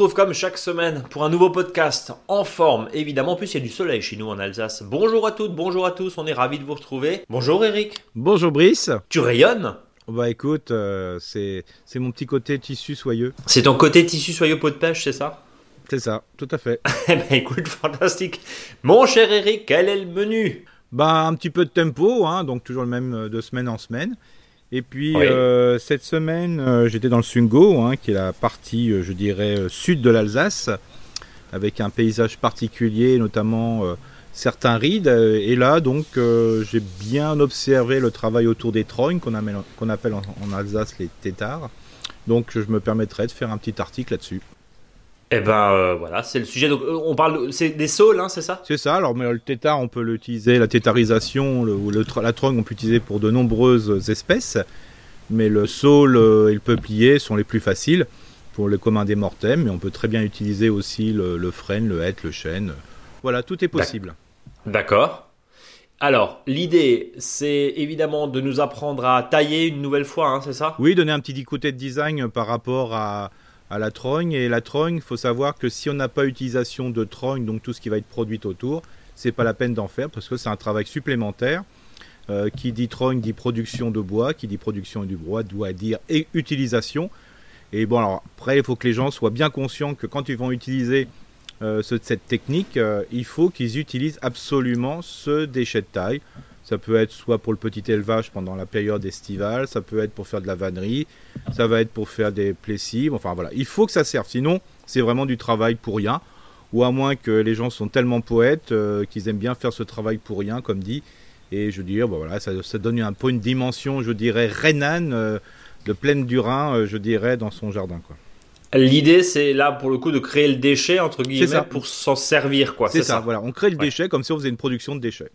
retrouve comme chaque semaine pour un nouveau podcast en forme. Évidemment, en plus il y a du soleil chez nous en Alsace. Bonjour à toutes, bonjour à tous, on est ravis de vous retrouver. Bonjour Eric. Bonjour Brice. Tu rayonnes? Bah écoute, euh, c'est mon petit côté tissu soyeux. C'est ton côté tissu soyeux peau de pêche, c'est ça? C'est ça, tout à fait. Eh ben écoute, fantastique. Mon cher Eric, quel est le menu? Bah un petit peu de tempo, hein, donc toujours le même euh, de semaine en semaine. Et puis Oui. euh, cette semaine, euh, j'étais dans le Sungo, hein, qui est la partie, euh, je dirais, sud de l'Alsace, avec un paysage particulier, notamment certains rides. Et là, donc, j'ai bien observé le travail autour des trognes, qu'on appelle, qu'on appelle en, en Alsace les tétards. Donc, je me permettrai de faire un petit article là-dessus. Eh ben euh, voilà, c'est le sujet. Donc euh, on parle, c'est des saules, hein, c'est ça? C'est ça, alors mais le tétard, on peut l'utiliser, la tétarisation le- ou le, la trogne, on peut l'utiliser pour de nombreuses espèces, mais le saule euh, et le peuplier sont les plus faciles pour le commun des mortels, mais on peut très bien utiliser aussi le, le frêne, le hêtre, le chêne. Voilà, tout est possible. D'accord. Alors, l'idée, c'est évidemment de nous apprendre à tailler une nouvelle fois, hein, c'est ça? Oui, donner un petit côté de design par rapport à, à la trogne, et la trogne, faut savoir que si on n'a pas utilisation de trogne, donc tout ce qui va être produit autour, c'est pas la peine d'en faire parce que c'est un travail supplémentaire. Euh, qui dit trogne dit production de bois, qui dit production du bois doit dire utilisation. Et bon, alors après, il faut que les gens soient bien conscients que quand ils vont utiliser euh, ce- cette technique, euh, il faut qu'ils utilisent absolument ce déchet de taille. Ça peut être soit pour le petit élevage pendant la période estivale, ça peut être pour faire de la vannerie, ça va être pour faire des plessives. Enfin voilà, il faut que ça serve. Sinon, c'est vraiment du travail pour rien. Ou à moins que les gens sont tellement poètes euh, qu'ils aiment bien faire ce travail pour rien, comme dit. Et je veux dire, bon, voilà, ça, ça donne un peu une dimension, je dirais, rhénane, euh, de pleine du Rhin, euh, je dirais, dans son jardin. Quoi. L'idée, c'est là pour le coup de créer le déchet entre guillemets ça. pour s'en servir, quoi. c'est ça, voilà, on crée le Ouais. déchet comme si on faisait une production de déchets.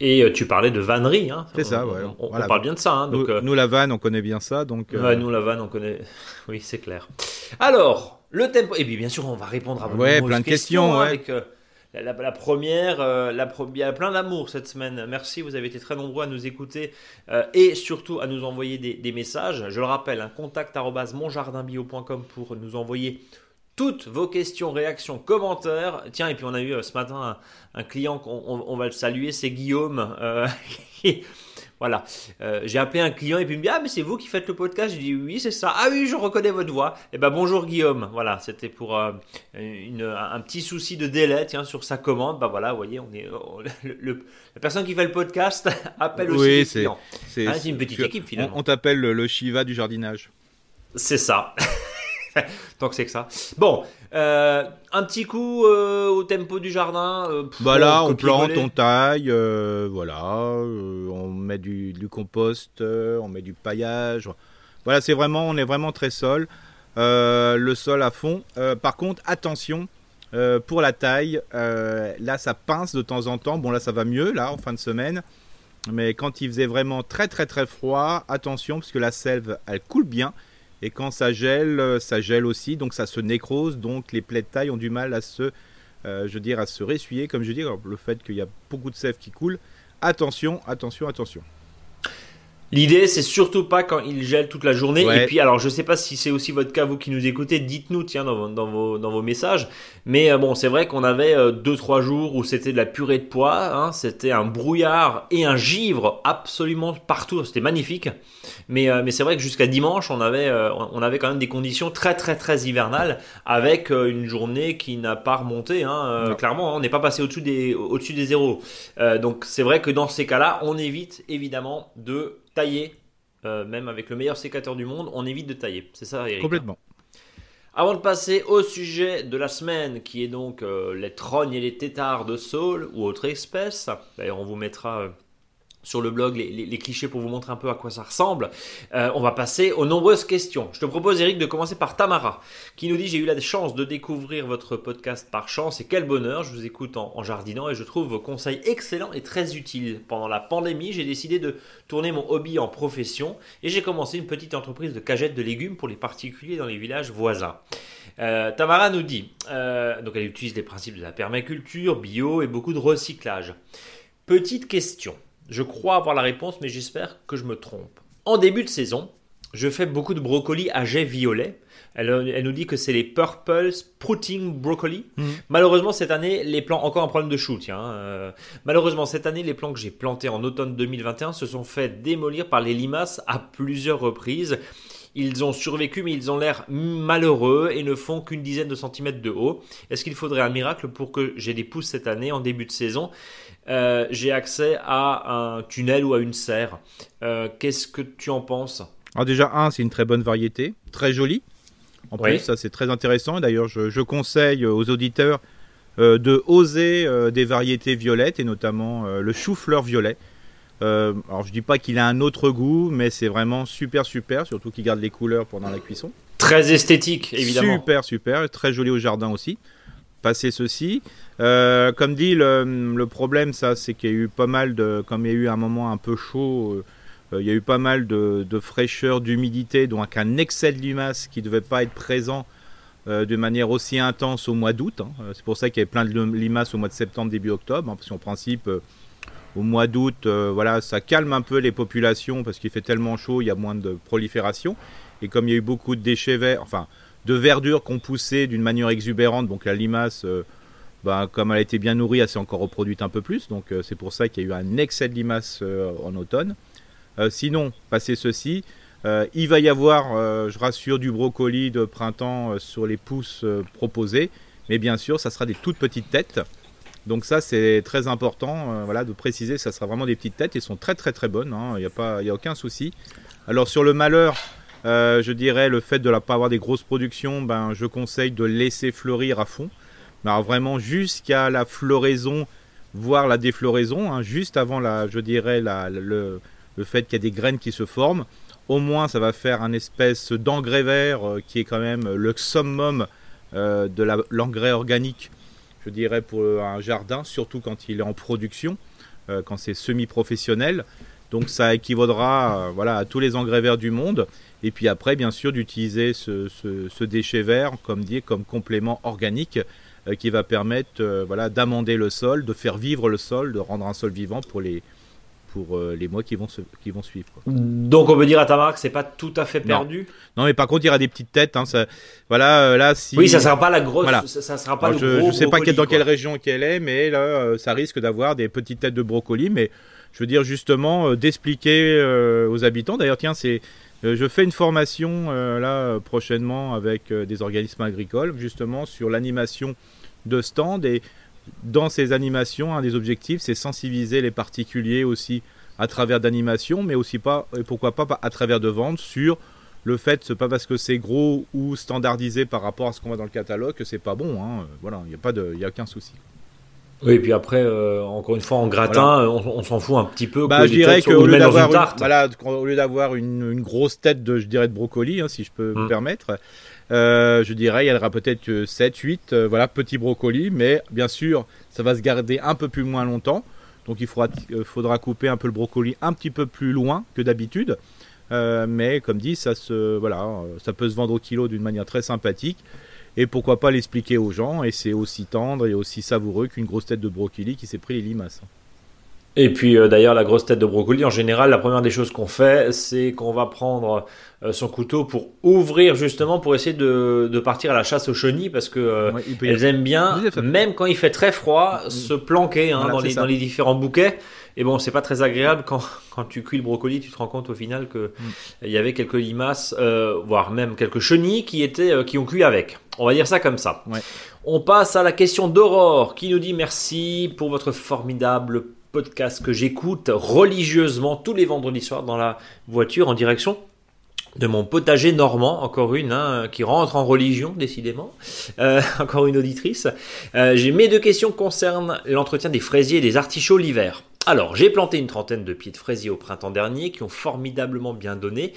Et euh, tu parlais de vannerie, hein. C'est ça, On- ouais. On, on Voilà. parle bien de ça, hein. Donc, nous, euh, nous, la vanne, on connaît bien ça, donc... euh, ouais, nous la vanne, on connaît. oui, c'est clair. Alors, le tempo. Et puis bien sûr, on va répondre à vos Ouais, plein de questions, hein, ouais. Avec euh, la, la- la première, euh, la il y a plein d'amour cette semaine. Merci, vous avez été très nombreux à nous écouter euh, et surtout à nous envoyer des, des messages. Je le rappelle, un contact arobase monjardinbio.com pour nous envoyer toutes vos questions, réactions, commentaires. Tiens, et puis on a eu euh, ce matin un, un client qu'on on- on va le saluer, c'est Guillaume. euh, qui- voilà, Euh, j'ai appelé un client et puis il me dit ah mais c'est vous qui faites le podcast? J'ai dit oui c'est ça. Ah oui je reconnais votre voix. Et ben bonjour Guillaume. Voilà, c'était pour euh, une, un petit souci de délai tiens sur sa commande. Bah voilà, vous voyez on est on- le- le- la personne qui fait le podcast appelle aussi Oui, les c'est- clients. c'est c'est une petite équipe, finalement. On, on t'appelle le, le Shiva du jardinage. C'est ça. Tant que c'est que ça. Bon, euh, un petit coup euh, au tempo du jardin. euh, pff, Bah bon, on plante, on taille, euh, voilà, euh, on met du, du compost, euh, on met du paillage. Voilà, c'est vraiment, on est vraiment très sol. Euh, le sol à fond. Euh, par contre, attention, euh, pour la taille, euh, là, ça pince de temps en temps. Bon, là, ça va mieux, là, en fin de semaine. Mais quand il faisait vraiment très, très, très froid, attention, parce que la sève, elle coule bien. Et quand ça gèle, euh, ça gèle aussi, donc ça se nécrose. Donc les plaies de taille ont du mal à se euh, je veux dire, à se ressuyer, comme je dis, le fait qu'il y a beaucoup de sève qui coule. Attention, attention, attention. L'idée, c'est surtout pas quand il gèle toute la journée. Ouais. Et puis, alors, je sais pas si c'est aussi votre cas, vous qui nous écoutez, dites-nous, tiens, dans, vos- dans, vos, dans vos messages. Mais euh, bon, c'est vrai qu'on avait 2-3 jours où c'était de la purée de pois, hein, c'était un brouillard et un givre absolument partout. C'était magnifique. Mais, euh, mais c'est vrai que jusqu'à dimanche, on avait, euh, on avait quand même des conditions très, très, très hivernales avec euh, une journée qui n'a pas remonté. Hein, euh, clairement, hein, on n'est pas passé au-dessus des, au-dessus des zéros. Euh, donc, c'est vrai que dans ces cas-là, on évite évidemment de tailler. euh, même avec le meilleur sécateur du monde, on évite de tailler. C'est ça, Eric. Complètement. Avant de passer au sujet de la semaine, qui est donc euh, les trognes et les tétards de saule ou autres espèces, d'ailleurs on vous mettra euh, sur le blog les, clichés pour vous montrer un peu à quoi ça ressemble, euh, on va passer aux nombreuses questions. Je te propose Eric de commencer par Tamara, qui nous dit j'ai eu la chance de découvrir votre podcast par chance et quel bonheur, je vous écoute en, en jardinant et je trouve vos conseils excellents et très utiles. Pendant la pandémie, j'ai décidé de tourner mon hobby en profession et j'ai commencé une petite entreprise de cagettes de légumes pour les particuliers dans les villages voisins. Euh, Tamara nous dit, euh, donc elle utilise les principes de la permaculture, bio et beaucoup de recyclage. Petite question, je crois avoir la réponse mais j'espère que je me trompe. En début de saison, je fais beaucoup de brocolis à jet violet. Elle, nous dit que c'est les Purple Sprouting Broccoli. Mhm. Malheureusement, cette année, les plants, encore un problème de chou, tiens. Euh, malheureusement, cette année, les plants que j'ai plantés en automne 2021 se sont fait démolir par les limaces à plusieurs reprises. Ils ont survécu, mais ils ont l'air malheureux et ne font qu'une dizaine de centimètres de haut. Est-ce qu'il faudrait un miracle pour que j'ai des pousses cette année, en début de saison? Euh, J'ai accès à un tunnel ou à une serre. Euh, qu'est-ce que tu en penses? Alors déjà, un, c'est une très bonne variété, très jolie. En plus, ça c'est très intéressant. D'ailleurs, je, conseille aux auditeurs euh, de oser des variétés violettes et notamment le chou-fleur violet. Euh, alors je dis pas qu'il a un autre goût, mais c'est vraiment super super, surtout qu'il garde les couleurs pendant la cuisson. Très esthétique, évidemment. Super super, très joli au jardin aussi. Passer ceci. Euh, comme dit, le, problème, ça, c'est qu'il y a eu pas mal de, comme il y a eu un moment un peu chaud, euh, il y a eu pas mal de, fraîcheur, d'humidité, donc un excès de limaces qui ne devait pas être présent de manière aussi intense au mois d'août. Hein. C'est pour ça qu'il y avait plein de limaces au mois de septembre, début octobre, hein, parce qu'en principe, au mois d'août, euh, voilà, ça calme un peu les populations parce qu'il fait tellement chaud, il y a moins de prolifération. Et comme il y a eu beaucoup de déchets verts, enfin, de verdure qu'on poussait d'une manière exubérante, donc la limace, bah, comme elle a été bien nourrie, elle s'est encore reproduite un peu plus. Donc euh, c'est pour ça qu'il y a eu un excès de limaces en automne. sinon, passé ceci, il va y avoir, je rassure, du brocoli de printemps sur les pousses proposées. Mais bien sûr, ça sera des toutes petites têtes. Donc ça c'est très important euh, voilà, de préciser, ça sera vraiment des petites têtes, elles sont très très très bonnes, hein. il n'y a, a aucun souci. Alors sur le malheur, euh, je dirais le fait de ne pas avoir des grosses productions, ben, je conseille de laisser fleurir à fond. Alors vraiment jusqu'à la floraison, voire la défloraison, hein, juste avant la, je dirais le, fait qu'il y a des graines qui se forment. Au moins ça va faire un espèce d'engrais vert euh, qui est quand même le summum de l'engrais organique je dirais, pour un jardin, surtout quand il est en production, euh, quand c'est semi-professionnel. Donc ça équivaudra euh, voilà, à tous les engrais verts du monde. Et puis après, bien sûr, d'utiliser ce, déchet vert, comme dit, comme complément organique euh, qui va permettre voilà, d'amender le sol, de faire vivre le sol, de rendre un sol vivant pour les, pour euh, les mois qui vont, qui vont suivre. Donc on peut dire à ta marque, c'est pas tout à fait perdu. Non. mais par contre, il y aura des petites têtes. Hein, ça, voilà, euh, là, si. Oui, ça sera pas la grosse. Ça, sera pas je, ne sais pas dans quelle région qu'elle est, mais là, euh, ça risque d'avoir des petites têtes de brocoli. Mais je veux dire justement d'expliquer aux habitants. D'ailleurs, tiens, c'est. je fais une formation là prochainement avec des organismes agricoles, justement sur l'animation de stands et dans ces animations, un des objectifs, c'est sensibiliser les particuliers aussi à travers d'animations, mais aussi pas, et pourquoi pas à travers de ventes sur le fait, c'est pas parce que c'est gros ou standardisé par rapport à ce qu'on voit dans le catalogue que c'est pas bon. Hein. Voilà, il n'y a pas de, y a aucun souci. Oui, et puis après, euh, encore une fois, en gratin, on, s'en fout un petit peu. Bah, je dirais qu'au lieu d'avoir une, voilà, au lieu d'avoir une, grosse tête de, je dirais, de brocoli, hein, si je peux me hum. permettre, je dirais, il y en aura peut-être 7, 8, euh, voilà, petits brocolis, mais bien sûr, ça va se garder un peu plus moins longtemps. Donc il faudra, euh, faudra couper un peu le brocoli un petit peu plus loin que d'habitude. mais comme dit, ça, se, voilà, ça peut se vendre au kilo d'une manière très sympathique. Et pourquoi pas l'expliquer aux gens, et c'est aussi tendre et aussi savoureux qu'une grosse tête de brocoli qui s'est pris les limaces. Et puis euh, d'ailleurs, la grosse tête de brocoli, en général, la première des choses qu'on fait, c'est qu'on va prendre euh, son couteau pour ouvrir justement, pour essayer de, de partir à la chasse aux chenilles, parce que euh, elles aiment bien, même quand il fait très froid, mm. se planquer hein, dans, les, dans, les, différents bouquets. Et bon, c'est pas très agréable quand, quand tu cuis le brocoli, tu te rends compte au final que mm. il y avait quelques limaces, voire même quelques chenilles qui étaient, qui ont cuit avec. On va dire ça comme ça. On passe à la question d'Aurore qui nous dit merci pour votre formidable podcast que j'écoute religieusement tous les vendredis soirs dans la voiture en direction de mon potager normand, encore une hein, qui rentre en religion décidément, euh, encore une auditrice. Euh, mes deux questions concernent l'entretien des fraisiers et des artichauts l'hiver. Alors, j'ai planté une trentaine de pieds de fraisiers au printemps dernier qui ont formidablement bien donné.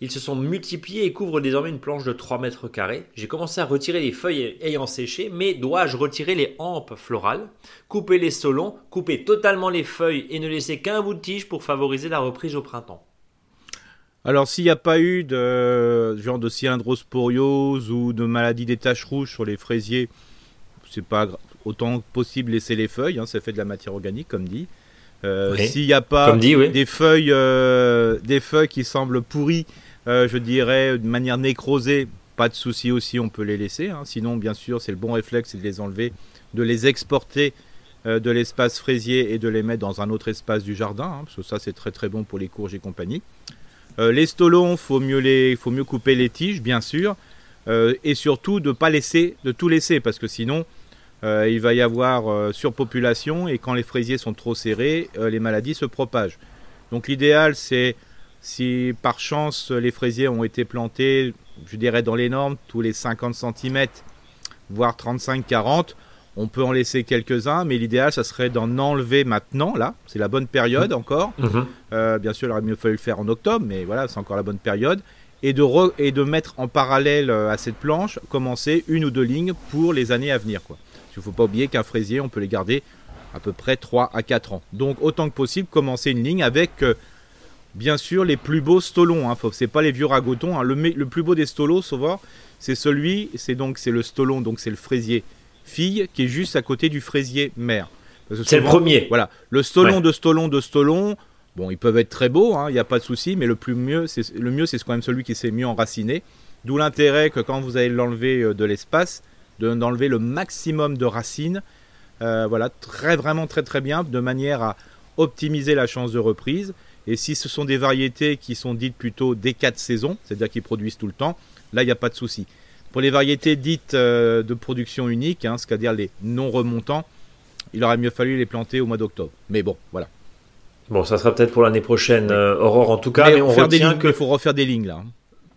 Ils se sont multipliés et couvrent désormais une planche de 3 mètres carrés. J'ai commencé à retirer les feuilles ayant séché, mais dois-je retirer les hampes florales, couper les solons, couper totalement les feuilles et ne laisser qu'un bout de tige pour favoriser la reprise au printemps alors, s'il n'y a pas eu de genre de cyanhydrosporiose ou de maladie des taches rouges sur les fraisiers, c'est pas autant possible laisser les feuilles, hein, ça fait de la matière organique, comme dit. Euh, s'il n'y a pas des feuilles, euh, des feuilles qui semblent pourries, je dirais, de manière nécrosée, pas de souci aussi, on peut les laisser. Hein. Sinon, bien sûr, c'est le bon réflexe, c'est de les enlever, de les exporter de l'espace fraisier et de les mettre dans un autre espace du jardin, hein, parce que ça c'est très très bon pour les courges et compagnie. les stolons, faut mieux les, faut mieux couper les tiges, bien sûr, et surtout de pas laisser, de tout laisser, parce que sinon euh, il va y avoir euh, surpopulation et quand les fraisiers sont trop serrés, euh, les maladies se propagent. Donc l'idéal, c'est si par chance les fraisiers ont été plantés, je dirais dans les normes, tous les 50 cm, voire 35-40, on peut en laisser quelques-uns, mais l'idéal, ça serait d'en enlever maintenant, là, c'est la bonne période encore. Mhm. bien sûr, il aurait mieux fallu le faire en octobre, mais voilà, c'est encore la bonne période. Et de, et de mettre en parallèle à cette planche, commencer une ou deux lignes pour les années à venir. Quoi. Il ne faut pas oublier qu'un fraisier, on peut les garder à peu près 3 à 4 ans. Donc autant que possible, commencer une ligne avec euh, bien sûr les plus beaux stolons. Hein. Ce n'est pas les vieux ragotons. Hein. Le, plus beau des stolos, c'est celui, c'est donc c'est le stolon, donc c'est le fraisier fille qui est juste à côté du fraisier mère. C'est le premier. Voilà, le stolon de stolon de stolon. Bon, ils peuvent être très beaux, hein, il n'y a pas de souci, mais le plus mieux, c'est le mieux, c'est quand même celui qui s'est mieux enraciné. D'où l'intérêt que quand vous allez l'enlever euh, de l'espace, d'enlever le maximum de racines. Euh, voilà, très vraiment très très bien, de manière à optimiser la chance de reprise. Et si ce sont des variétés qui sont dites plutôt des quatre saisons, c'est-à-dire qui produisent tout le temps, là il n'y a pas de souci. Pour les variétés dites euh, de production unique, hein, c'est-à-dire les non remontants, il aurait mieux fallu les planter au mois d'octobre. Mais bon, voilà. Bon, ça sera peut-être pour l'année prochaine, euh, Aurore en tout cas. Mais, on retient qu'il faut refaire des lignes là.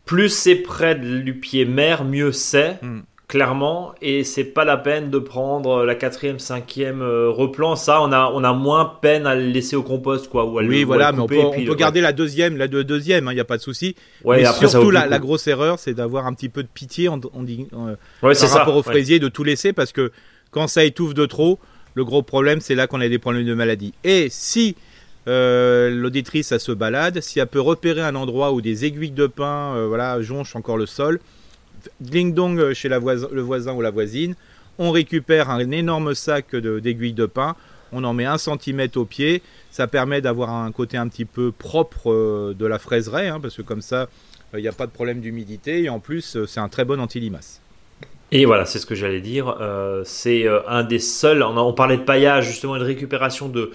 Plus c'est près du pied mère, mieux c'est. Hmm clairement, et c'est pas la peine de prendre la quatrième, cinquième euh, replant. Ça, on a, on a moins peine à le laisser au compost, quoi. Ou oui, voilà, mais on peut, garder la deuxième, la deuxième, il hein, n'y a pas de souci. mais surtout, la, grosse erreur, c'est d'avoir un petit peu de pitié on, dit, euh, par rapport au fraisier, de tout laisser, parce que quand ça étouffe de trop, le gros problème, c'est là qu'on a des problèmes de maladie. Et si euh, l'auditrice, ça se balade, si elle peut repérer un endroit où des aiguilles de pin, voilà, jonchent encore le sol, ding dong chez la le voisin ou la voisine, on récupère un énorme sac d'aiguilles de, pain, on en met un centimètre au pied, ça permet d'avoir un côté un petit peu propre euh, de la fraiseraie, hein, parce que comme ça, il n'y a pas de problème d'humidité, et en plus, euh, c'est un très bon anti-limace. Et voilà, c'est ce que j'allais dire. Euh, c'est un des seuls. On, on, parlait de paillage justement de récupération de,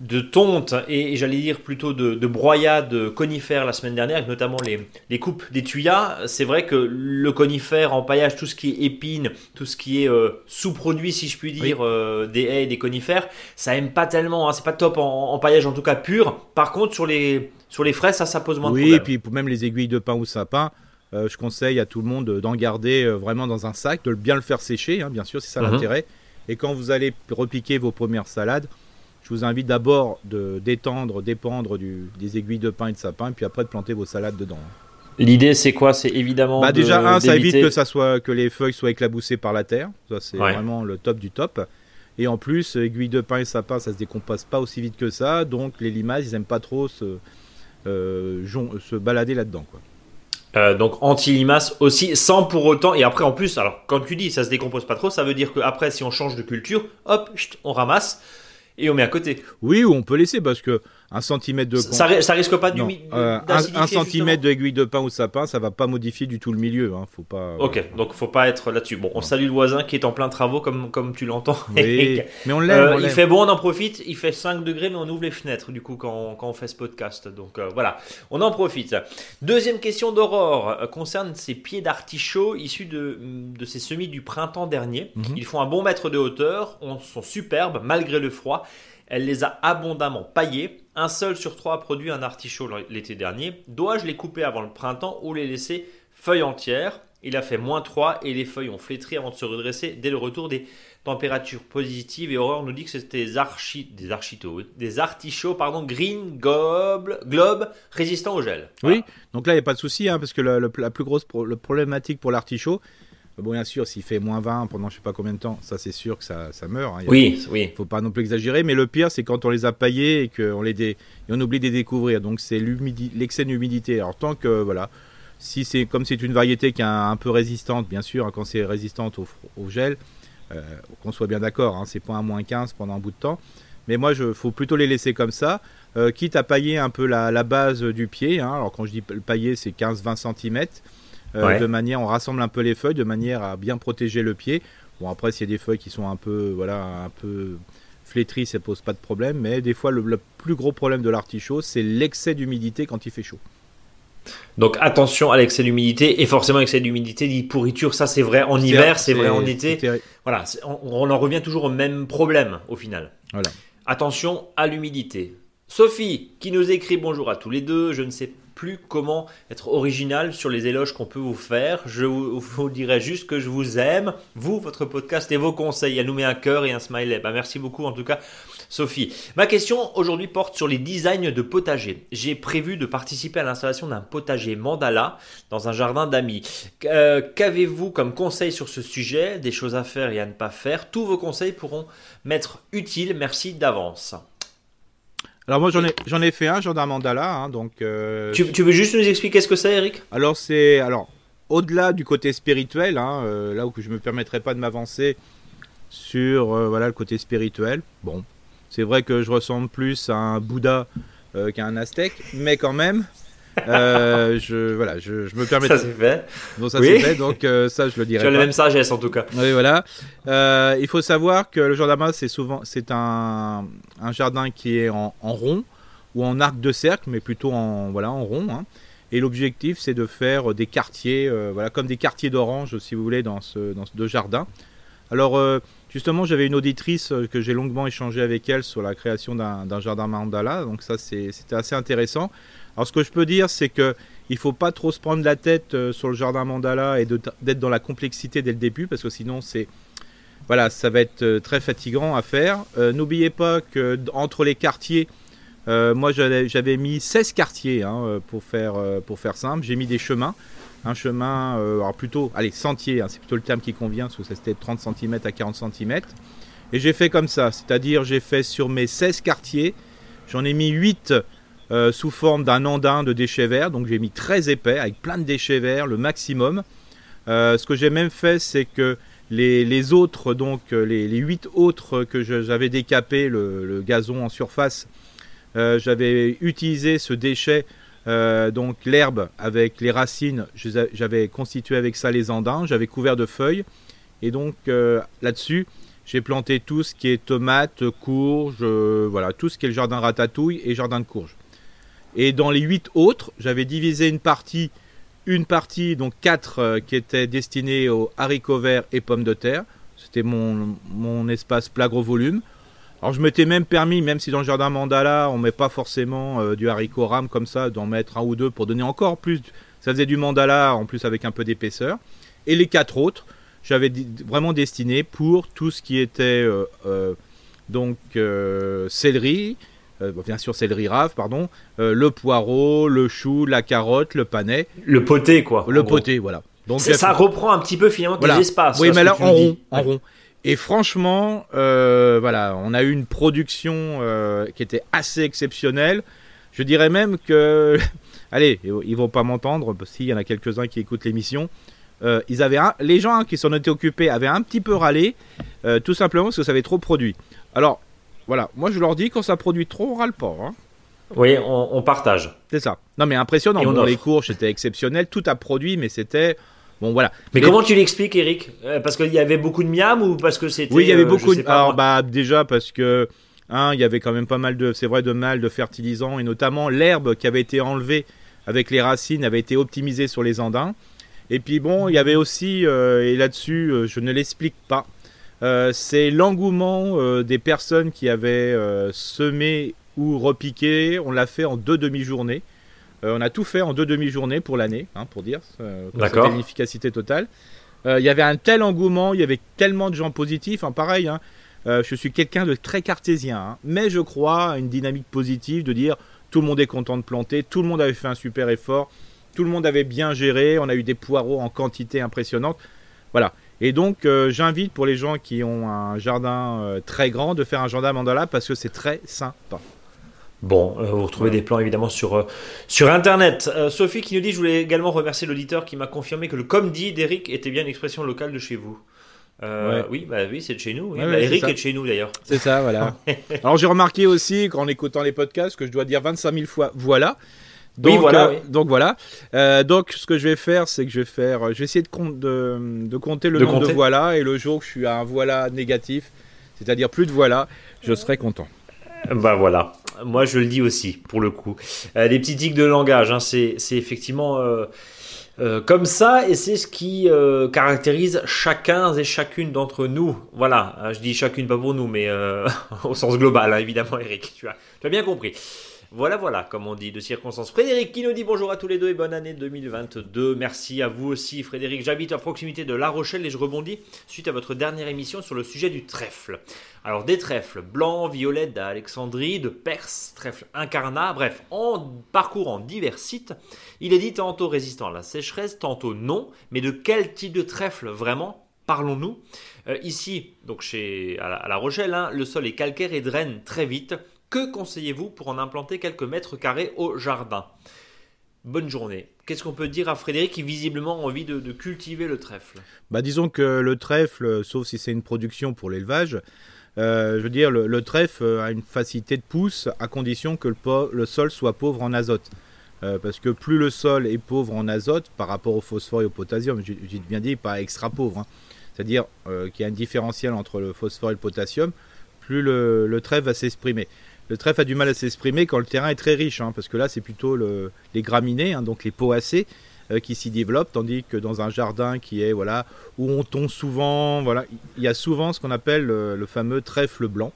de tonte et, j'allais dire plutôt de, de broyade conifère la semaine dernière, avec notamment les, les coupes des tuyas. C'est vrai que le conifère en paillage, tout ce qui est épine, tout ce qui est euh, sous-produit, si je puis dire, euh, des haies et des conifères, ça aime pas tellement. Hein. c'est pas top en, paillage, en tout cas pur. Par contre, sur les, sur les frais, ça, ça pose moins de problèmes. Oui, et puis même les aiguilles de pain ou sapin. Euh, je conseille à tout le monde d'en garder vraiment dans un sac, de bien le faire sécher, hein, bien sûr, c'est ça mhm. l'intérêt. Et quand vous allez repiquer vos premières salades, je vous invite d'abord de d'étendre, dépendre des aiguilles de pin et de sapin, puis après de planter vos salades dedans. L'idée, c'est quoi? C'est évidemment. Bah déjà, un, ça évite que ça soit que les feuilles soient éclaboussées par la terre. Ça, c'est vraiment le top du top. Et en plus, aiguilles de pin et sapin, ça se décompose pas aussi vite que ça. Donc, les limaces, ils aiment pas trop se, euh, se balader là-dedans, quoi. Euh, donc anti-limaces aussi, sans pour autant. Et après, en plus, alors quand tu dis ça se décompose pas trop, ça veut dire que après, si on change de culture, hop, on ramasse et on met à côté. Oui, ou on peut laisser parce que un centimètre de ça, ça risque pas euh, un, centimètre d'aiguille de pain ou sapin, ça va pas modifier du tout le milieu. Hein, faut pas. Ok, donc faut pas être là-dessus. Bon, on salue le voisin qui est en plein travaux comme comme tu l'entends. Oui, mais on l'aime. Euh, il fait bon, on en profite. Il fait 5 degrés, mais on ouvre les fenêtres du coup quand, quand on fait ce podcast. Donc euh, voilà, on en profite. Deuxième question d'Aurore concerne ces pieds d'artichaut issus de de ces semis du printemps dernier. Mhm. Ils font un bon mètre de hauteur, on sont superbes malgré le froid. Elle les a abondamment paillés. Un seul sur trois a produit un artichaut l'été dernier. Dois-je les couper avant le printemps ou les laisser feuilles entières? Il a fait moins 3 et les feuilles ont flétri avant de se redresser dès le retour des températures positives. Et Aurore nous dit que c'était des, archi, des, des artichauts pardon, green globe, globe résistants au gel. Oui, donc là il n'y a pas de souci hein, parce que la plus grosse problématique pour l'artichaut, Bon, bien sûr, s'il fait moins 20 pendant je sais pas combien de temps, ça c'est sûr que ça, ça meurt. Hein. oui, oui. faut pas non plus exagérer. Mais le pire, c'est quand on les a paillés et qu'on les dé... et on oublie de les découvrir. Donc c'est l'excès d'humidité. Alors tant que voilà, si c'est comme c'est une variété qui est un, peu résistante, bien sûr, hein, quand c'est résistante au, gel, euh, qu'on soit bien d'accord, hein, c'est pas un moins 15 pendant un bout de temps. Mais moi, il faut plutôt les laisser comme ça, quitte à pailler un peu la, base du pied. Hein. Alors quand je dis pailler, c'est 15-20 cm. De manière, on rassemble un peu les feuilles de manière à bien protéger le pied. Bon après, s'il y a des feuilles qui sont un peu, voilà, un peu flétries, ça pose pas de problème. Mais des fois, le plus gros problème de l'artichaut, c'est l'excès d'humidité quand il fait chaud. Donc attention à l'excès d'humidité et forcément l'excès d'humidité dit pourriture, ça c'est vrai en hiver, c'est vrai en été. Voilà, on, en revient toujours au même problème au final. Voilà. Attention à l'humidité. Sophie qui nous écrit bonjour à tous les deux, je ne sais plus comment être original sur les éloges qu'on peut vous faire. Je vous, dirai juste que je vous aime, vous, votre podcast et vos conseils. Elle nous met un cœur et un smiley. Bah, merci beaucoup en tout cas Sophie. Ma question aujourd'hui porte sur les designs de potager. J'ai prévu de participer à l'installation d'un potager mandala dans un jardin d'amis. Euh, qu'avez-vous comme conseil sur ce sujet? Des choses à faire et à ne pas faire Tous vos conseils pourront m'être utiles. Merci d'avance. Alors moi j'en ai j'en ai fait un jardin mandala hein, donc. Euh, tu, veux juste nous expliquer ce que c'est Eric? Alors c'est alors au-delà du côté spirituel hein, euh, là où je me permettrai pas de m'avancer sur voilà le côté spirituel. Bon c'est vrai que je ressemble plus à un Bouddha euh, qu'à un Aztèque, mais quand même, euh, je, voilà, je, me permets. Ça c'est fait. Bon, ça c'est fait, donc euh, ça je le dirais. Tu as la même sagesse en tout cas. Oui, voilà. il faut savoir que le jardin c'est souvent c'est un, un, jardin qui est en, rond ou en arc de cercle, mais plutôt en voilà en rond. Hein. Et l'objectif c'est de faire des quartiers, voilà, comme des quartiers d'orange si vous voulez dans ce dans ce jardin. Alors Justement, j'avais une auditrice euh, que j'ai longuement échangé avec elle sur la création d'un jardin mandala, donc ça c'était assez intéressant. Alors ce que je peux dire, c'est que il faut pas trop se prendre la tête euh, sur le jardin mandala et d'être dans la complexité dès le début, parce que sinon c'est voilà, ça va être euh, très fatigant à faire. N'oubliez pas que entre les quartiers, moi j'avais mis 16 quartiers hein, pour faire pour faire simple. J'ai mis des chemins un chemin, euh, alors plutôt, allez, sentier, hein, c'est plutôt le terme qui convient, parce que c'était 30 cm à 40 cm. Et j'ai fait comme ça, c'est-à-dire j'ai fait sur mes 16 quartiers, j'en ai mis 8 euh, sous forme d'un andin de déchets verts, donc j'ai mis très épais, avec plein de déchets verts, le maximum. Euh, ce que j'ai même fait, c'est que les, autres, donc les, 8 autres que j'avais décapé, le, gazon en surface, j'avais utilisé ce déchet euh, donc l'herbe avec les racines, j'avais constitué avec ça les andins, j'avais couvert de feuilles. Et donc euh, là-dessus, j'ai planté tout ce qui est tomates, courges, euh, voilà, tout ce qui est le jardin ratatouille et jardin de courges. Et dans les huit autres, j'avais divisé une partie, une partie, donc quatre qui étaient destinés aux haricots verts et pommes de terre. C'était mon, mon espace plat gros volume. Alors je m'étais même permis, même si dans le jardin mandala on met pas forcément euh, du haricot rame comme ça, d'en mettre un ou deux pour donner encore plus. Ça faisait du mandala en plus avec un peu d'épaisseur. Et les quatre autres, j'avais vraiment destiné pour tout ce qui était euh, euh, donc céleri, bien sûr céleri rave, pardon, le poireau, le chou, la carotte, le panais. Le poté quoi. Le poté, voilà. Donc ça reprend un petit peu finalement tes espaces. Oui, mais là en rond, en rond. Et franchement, euh, voilà, on a eu une production euh, qui était assez exceptionnelle. Je dirais même que, allez, ils vont pas m'entendre, s'il y en a quelques-uns qui écoutent l'émission. Euh, ils avaient les gens qui s'en étaient occupés avaient un petit peu râlé, tout simplement parce que ça avait trop produit. Alors, voilà, moi je leur dis quand ça produit trop, on râle pas. Hein. Oui, on, partage. C'est ça. Non, mais impressionnant. Bon, les courges, c'était exceptionnel. Tout a produit, mais c'était Bon voilà. Mais, comment tu l'expliques, Eric? Euh, Parce qu'il y avait beaucoup de miam ou parce que c'était Oui, il y avait euh, beaucoup. de... Alors bah déjà parce que hein, il y avait quand même pas mal de, c'est vrai, de mal de fertilisants et notamment l'herbe qui avait été enlevée avec les racines avait été optimisée sur les andins. Et puis bon, il y avait aussi euh, et là-dessus, je ne l'explique pas. C'est l'engouement des personnes qui avaient semé ou repiqué. On l'a fait en deux demi-journées. Euh, on a tout fait en deux demi-journées pour l'année, hein, pour dire. Euh, D'accord. une efficacité totale. Euh, il y avait un tel engouement, il y avait tellement de gens positifs. Hein, pareil, hein, je suis quelqu'un de très cartésien, mais je crois à une dynamique positive de dire tout le monde est content de planter, tout le monde avait fait un super effort, tout le monde avait bien géré, on a eu des poireaux en quantité impressionnante. Voilà. Et donc, j'invite pour les gens qui ont un jardin très grand de faire un jardin mandala parce que c'est très sympa. Bon, euh, vous retrouvez des plans évidemment sur, euh, sur Internet. Euh, Sophie qui nous dit, je voulais également remercier l'auditeur qui m'a confirmé que le comme dit d'Eric était bien une expression locale de chez vous. Oui, bah oui, c'est de chez nous. Bah, Eric est, de chez nous d'ailleurs. C'est ça, voilà. Alors j'ai remarqué aussi, en écoutant les podcasts, que je dois dire 25 000 fois voilà. Donc, oui, voilà. donc voilà. donc ce que je vais faire, c'est que je vais faire, je vais essayer de, de, compter le nombre de voilà et le jour que je suis à un voilà négatif, c'est-à-dire plus de voilà, je serai content. Bah voilà. Moi je le dis aussi pour le coup. les petits tics de langage, hein, c'est effectivement euh, comme ça, et c'est ce qui euh, caractérise chacun et chacune d'entre nous. Voilà, hein, je dis chacune pas pour nous, mais euh, au sens global, hein, évidemment, Eric, tu as, tu as bien compris. Voilà, voilà, comme on dit, de circonstances. Frédéric qui nous dit bonjour à tous les deux et bonne année 2022. Merci à vous aussi, Frédéric. J'habite à proximité de La Rochelle et je rebondis suite à votre dernière émission sur le sujet du trèfle. Alors, des trèfles blancs, violets d'Alexandrie, de Perse, trèfle incarnat, bref, en parcourant divers sites, il est dit tantôt résistant à la sécheresse, tantôt non, mais de quel type de trèfle vraiment parlons-nous? Euh, Ici, donc chez, à, la, Rochelle, hein, le sol est calcaire et draine très vite. Que conseillez-vous pour en implanter quelques mètres carrés au jardin? Bonne journée. Qu'est-ce qu'on peut dire à Frédéric qui visiblement a envie de, cultiver le trèfle? Bah, Disons que le trèfle, sauf si c'est une production pour l'élevage, euh, je veux dire, le, trèfle a une facilité de pousse à condition que le, sol soit pauvre en azote. Euh, parce que plus le sol est pauvre en azote par rapport au phosphore et au potassium, j'ai bien dit pas extra pauvre, hein. c'est-à-dire euh, qu'il y a un différentiel entre le phosphore et le potassium, plus le trèfle va s'exprimer. Le trèfle a du mal à s'exprimer quand le terrain est très riche, hein, parce que là c'est plutôt les graminées, hein, donc les poacées, euh, qui s'y développent, tandis que dans un jardin qui est voilà où on tombe souvent, voilà, il y a souvent ce qu'on appelle le, fameux trèfle blanc.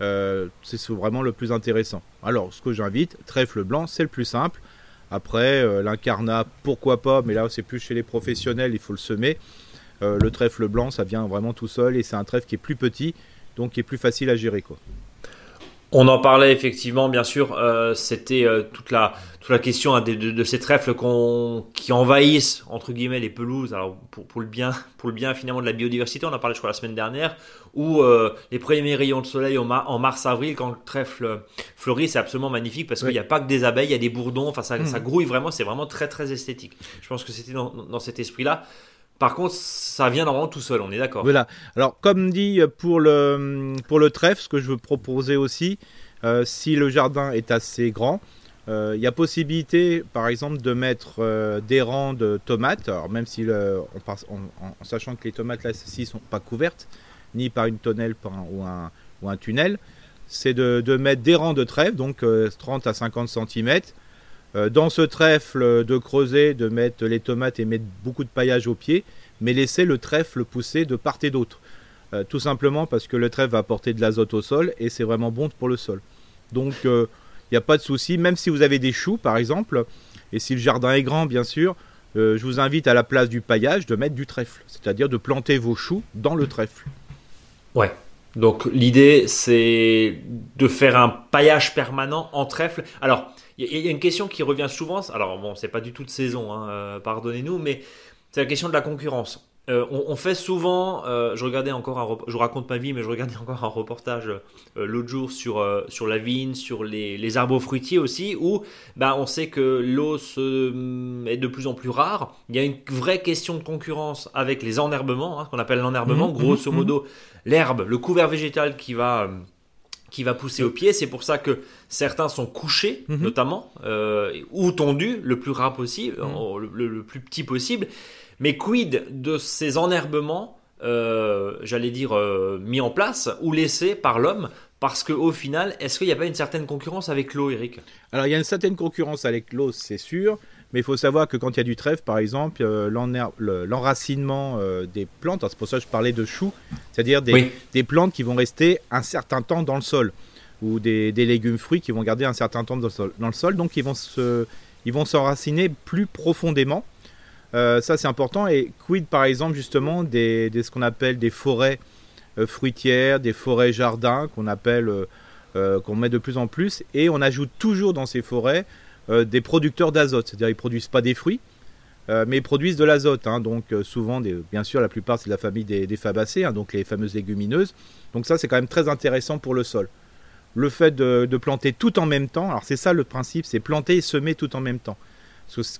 Euh, c'est vraiment le plus intéressant. Alors, ce que j'invite, trèfle blanc, c'est le plus simple. Après, euh, l'incarnat, pourquoi pas, mais là c'est plus chez les professionnels, il faut le semer. le trèfle blanc, ça vient vraiment tout seul et c'est un trèfle qui est plus petit, donc qui est plus facile à gérer. On en parlait effectivement, bien sûr. Euh, c'était euh, toute la toute la question hein, de, ces trèfles qui envahissent entre guillemets les pelouses. Alors pour, le bien pour le bien finalement de la biodiversité, on en parlait je crois la semaine dernière. Où euh, les premiers rayons de soleil en, mars avril quand le trèfle fleurit, c'est absolument magnifique parce qu'il n'y a pas que des abeilles, il y a des bourdons. Enfin ça, ça mmh. grouille vraiment. C'est vraiment très très esthétique. Je pense que c'était dans, dans cet esprit là. Par contre, ça vient normalement tout seul, on est d'accord. Voilà. Alors, comme dit pour le, pour le trèfle, ce que je veux proposer aussi, euh, si le jardin est assez grand, euh, il y a possibilité, par exemple, de mettre euh, des rangs de tomates. Alors, même si on en sachant que les tomates là ci sont pas couvertes, ni par une tonnelle ou, un, ou un tunnel, c'est de, de, mettre des rangs de trèfle, donc 30 à 50 cm, euh, dans ce trèfle de creuser, de mettre les tomates et mettre beaucoup de paillage au pied, mais laisser le trèfle pousser de part et d'autre. Euh, tout simplement parce que le trèfle va apporter de l'azote au sol et c'est vraiment bon pour le sol. Donc il euh, n'y a pas de souci, même si vous avez des choux par exemple, et si le jardin est grand bien sûr, je vous invite à la place du paillage de mettre du trèfle, c'est-à-dire de planter vos choux dans le trèfle. Ouais, donc l'idée c'est de faire un paillage permanent en trèfle. Alors il y, a une question qui revient souvent. Alors bon, c'est pas du tout de saison, hein, euh, pardonnez-nous, mais c'est la question de la concurrence. Euh, on, fait souvent, euh, je regardais encore un, je raconte ma vie, mais je regardais encore un reportage l'autre jour sur sur la vigne, sur les, arbres fruitiers aussi, où bah, on sait que l'eau est de plus en plus rare. Il y a une vraie question de concurrence avec les enherbements, hein, ce qu'on appelle l'enherbement. Mmh, Grosso mmh, modo, mmh. l'herbe, le couvert végétal qui va qui va pousser au pied. C'est pour ça que certains sont couchés, mhm. notamment, euh, ou tondus, le plus rare possible, mhm. le, plus petit possible. Mais quid de ces enherbements, euh, j'allais dire, euh, mis en place ou laissés par l'homme? Parce qu'au final, est-ce qu'il n'y a pas une certaine concurrence avec l'eau, Eric? Alors, il y a une certaine concurrence avec l'eau, c'est sûr. Mais il faut savoir que quand il y a du trèfle, par exemple, euh, l'enracinement euh, des plantes, c'est pour ça que je parlais de choux, c'est-à-dire des, plantes qui vont rester un certain temps dans le sol, ou des, légumes fruits qui vont garder un certain temps dans le sol, donc ils vont se, ils vont s'enraciner plus profondément. Euh, ça c'est important. Et quid par exemple justement des, ce qu'on appelle des forêts fruitières, des forêts jardins qu'on appelle, qu'on met de plus en plus, et on ajoute toujours dans ces forêts des producteurs d'azote. C'est-à-dire ils produisent pas des fruits, euh, mais ils produisent de l'azote. Hein. donc euh, souvent, bien sûr, la plupart c'est de la famille des, fabacées, hein, donc les fameuses légumineuses. Donc ça c'est quand même très intéressant pour le sol. Le fait de, planter tout en même temps, alors c'est ça le principe, c'est planter et semer tout en même temps.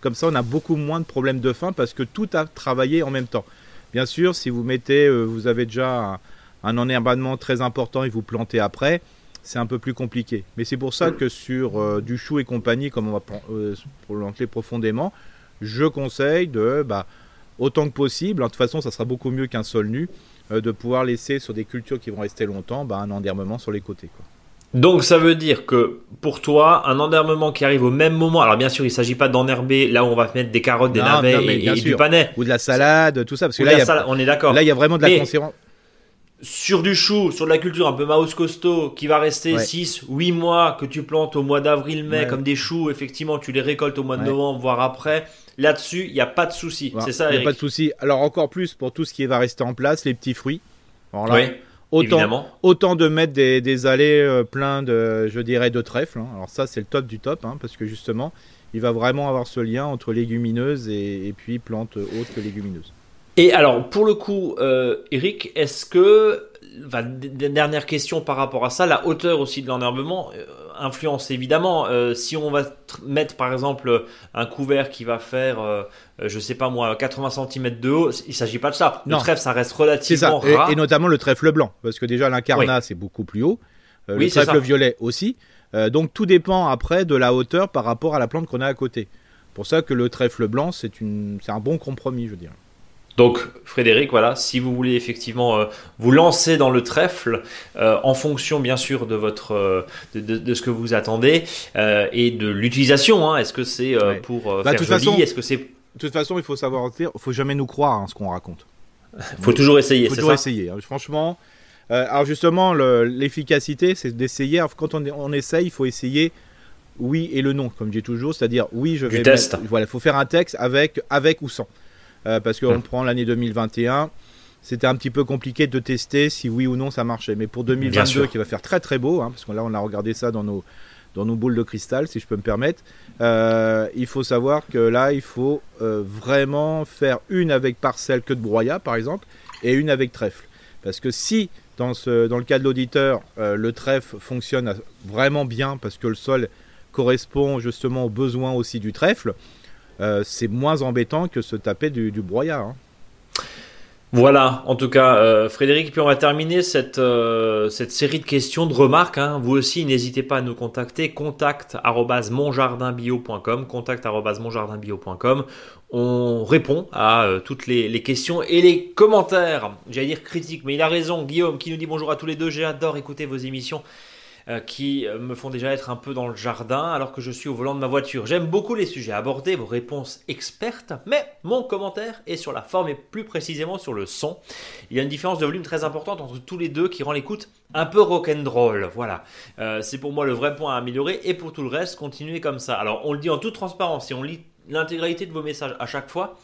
comme ça on a beaucoup moins de problèmes de faim parce que tout a travaillé en même temps. Bien sûr, si vous mettez, vous avez déjà un, enherbement très important et vous plantez après, c'est un peu plus compliqué. Mais c'est pour ça que sur du chou et compagnie, comme on va planter profondément, je conseille de, bah, autant que possible, de toute façon ça sera beaucoup mieux qu'un sol nu, de pouvoir laisser sur des cultures qui vont rester longtemps bah, un enherbement sur les côtés. Quoi. Donc ça veut dire que pour toi, un enherbement qui arrive au même moment, alors bien sûr il ne s'agit pas d'enherber là où on va mettre des carottes, des navets et, du panais. Ou de la salade, tout ça. Parce que là, on est d'accord. Là il y a vraiment de la conservation. Sur du chou, sur de la culture un peu mouse costaud, qui va rester 6, 8 mois, que tu plantes au mois d'avril-mai, comme des choux, effectivement, tu les récoltes au mois de novembre, voire après. Là-dessus, il n'y a pas de souci. C'est ça, Il n'y a pas de souci. Alors encore plus pour tout ce qui va rester en place, les petits fruits. oui. Autant, autant de mettre des, allées euh, pleins de, je dirais, de trèfle. Hein. Alors ça, c'est le top du top, hein, parce que justement, il va vraiment avoir ce lien entre légumineuses et, puis plantes autres que légumineuses. Et alors, pour le coup, euh, Eric, est-ce que, dernière question par rapport à ça, la hauteur aussi de l'enherbement, euh, influence évidemment. Euh, si on va mettre par exemple un couvert qui va faire, euh, je sais pas moi, 80 cm de haut, il s'agit pas de ça. Le trèfle, ça reste relativement rare. Et, notamment le trèfle blanc, parce que déjà l'incarnat c'est beaucoup plus haut. Euh, le trèfle violet aussi. donc tout dépend après de la hauteur par rapport à la plante qu'on a à côté. Pour ça que le trèfle blanc c'est un bon compromis, je veux dire. Donc Frédéric, voilà, si vous voulez effectivement euh, vous lancer dans le trèfle, euh, en fonction bien sûr de votre euh, de, ce que vous attendez et de l'utilisation, hein. est-ce que c'est pour bah, faire joli, est-ce que c'est de toute façon, il faut savoir, il faut jamais nous croire hein, ce qu'on raconte. Il faut toujours essayer. Il faut toujours essayer. Hein. Franchement, alors justement, l'efficacité, c'est d'essayer. Quand on, on essaye, il faut essayer oui et le non, comme je dis toujours, c'est-à-dire oui, je vais. Du test. voilà, il faut faire un texte avec avec ou sans. Euh, parce qu'on hum. prend l'année 2021. C'était un petit peu compliqué de tester si oui ou non ça marchait. Mais pour 2022, qui va faire très très beau, hein, parce que là on a regardé ça dans nos, dans nos boules de cristal, si je peux me permettre, euh, il faut savoir que là il faut euh, vraiment faire une avec parcelle que de broyat par exemple, et une avec trèfle. Parce que si dans, ce, dans le cas de l'auditeur, le trèfle fonctionne vraiment bien parce que le sol correspond justement aux besoins aussi du trèfle, euh, c'est moins embêtant que se taper du, du. Hein. Voilà, en tout cas, euh, Frédéric, puis on va terminer cette, euh, cette série de questions, de remarques. Hein. Vous aussi, n'hésitez pas à nous contacter. Contact monjardinbio.com. Contact monjardinbio.com. On répond à toutes les, les, questions et les commentaires. J'allais dire critiques, mais il a raison. Guillaume qui nous dit bonjour à tous les deux. J'adore écouter vos émissions. Euh, qui euh, me font déjà être un peu dans le jardin alors que je suis au volant de ma voiture. J'aime beaucoup les sujets abordés, vos réponses expertes, mais mon commentaire est sur la forme et plus précisément sur le son. Il y a une différence de volume très importante entre tous les deux qui rend l'écoute un peu rock'n'roll. Voilà, euh, c'est pour moi le vrai point à améliorer et pour tout le reste, continuez comme ça. Alors on le dit en toute transparence, si on lit l'intégralité de vos messages à chaque fois,